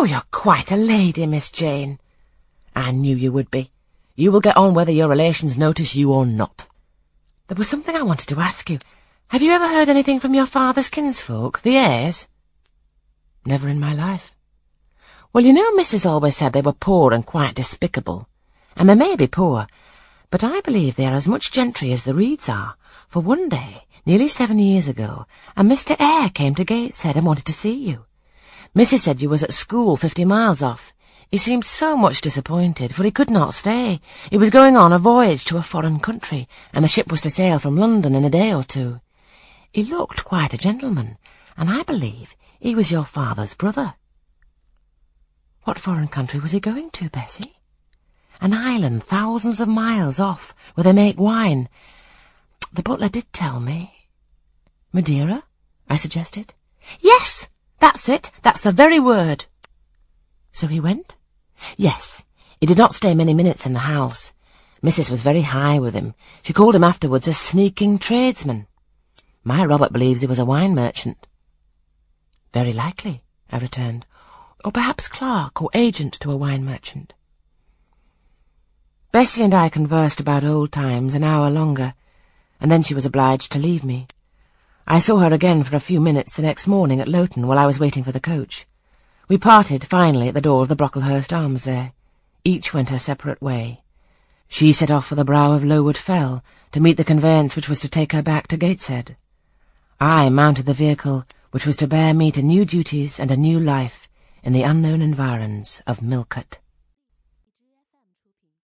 Oh, you're quite a lady, Miss Jane. I knew you would be. You will get on whether your relations notice you or not. There was something I wanted to ask you. Have you ever heard anything from your father's kinsfolk, the Eyres? Never in my life. Well, you know Mrs. always said they were poor and quite despicable. And they may be poor, but I believe they are as much gentry as the Reeds are, for one day, nearly seven years ago, a Mr. Eyre came to Gateshead and wanted to see you. Mrs. said you was at school fifty miles off, he seemed so much disappointed, for he could not stay. He was going on a voyage to a foreign country, and the ship was to sail from London in a day or two. He looked quite a gentleman, and I believe he was your father's brother. What foreign country was he going to, Bessie? An island thousands of miles off, where they make wine. The butler did tell me. Madeira? I suggested. Yes, that's it. That's the very word. So he went? Yes, he did not stay many minutes in the house. Mrs. was very high with him. She called him afterwards a sneaking tradesman. My Robert believes he was a wine merchant. Very likely, I returned, or perhaps clerk or agent to a wine merchant. Bessie and I conversed about old times an hour longer, and then she was obliged to leave me. I saw her again for a few minutes the next morning at Lowton while I was waiting for the coach. We parted finally at the door of the Brocklehurst Arms there. Each went her separate way. She set off for the brow of Lowood Fell to meet the conveyance which was to take her back to Gateshead. I mounted the vehicle which was to bear me to new duties and a new life in the unknown environs of Millcote.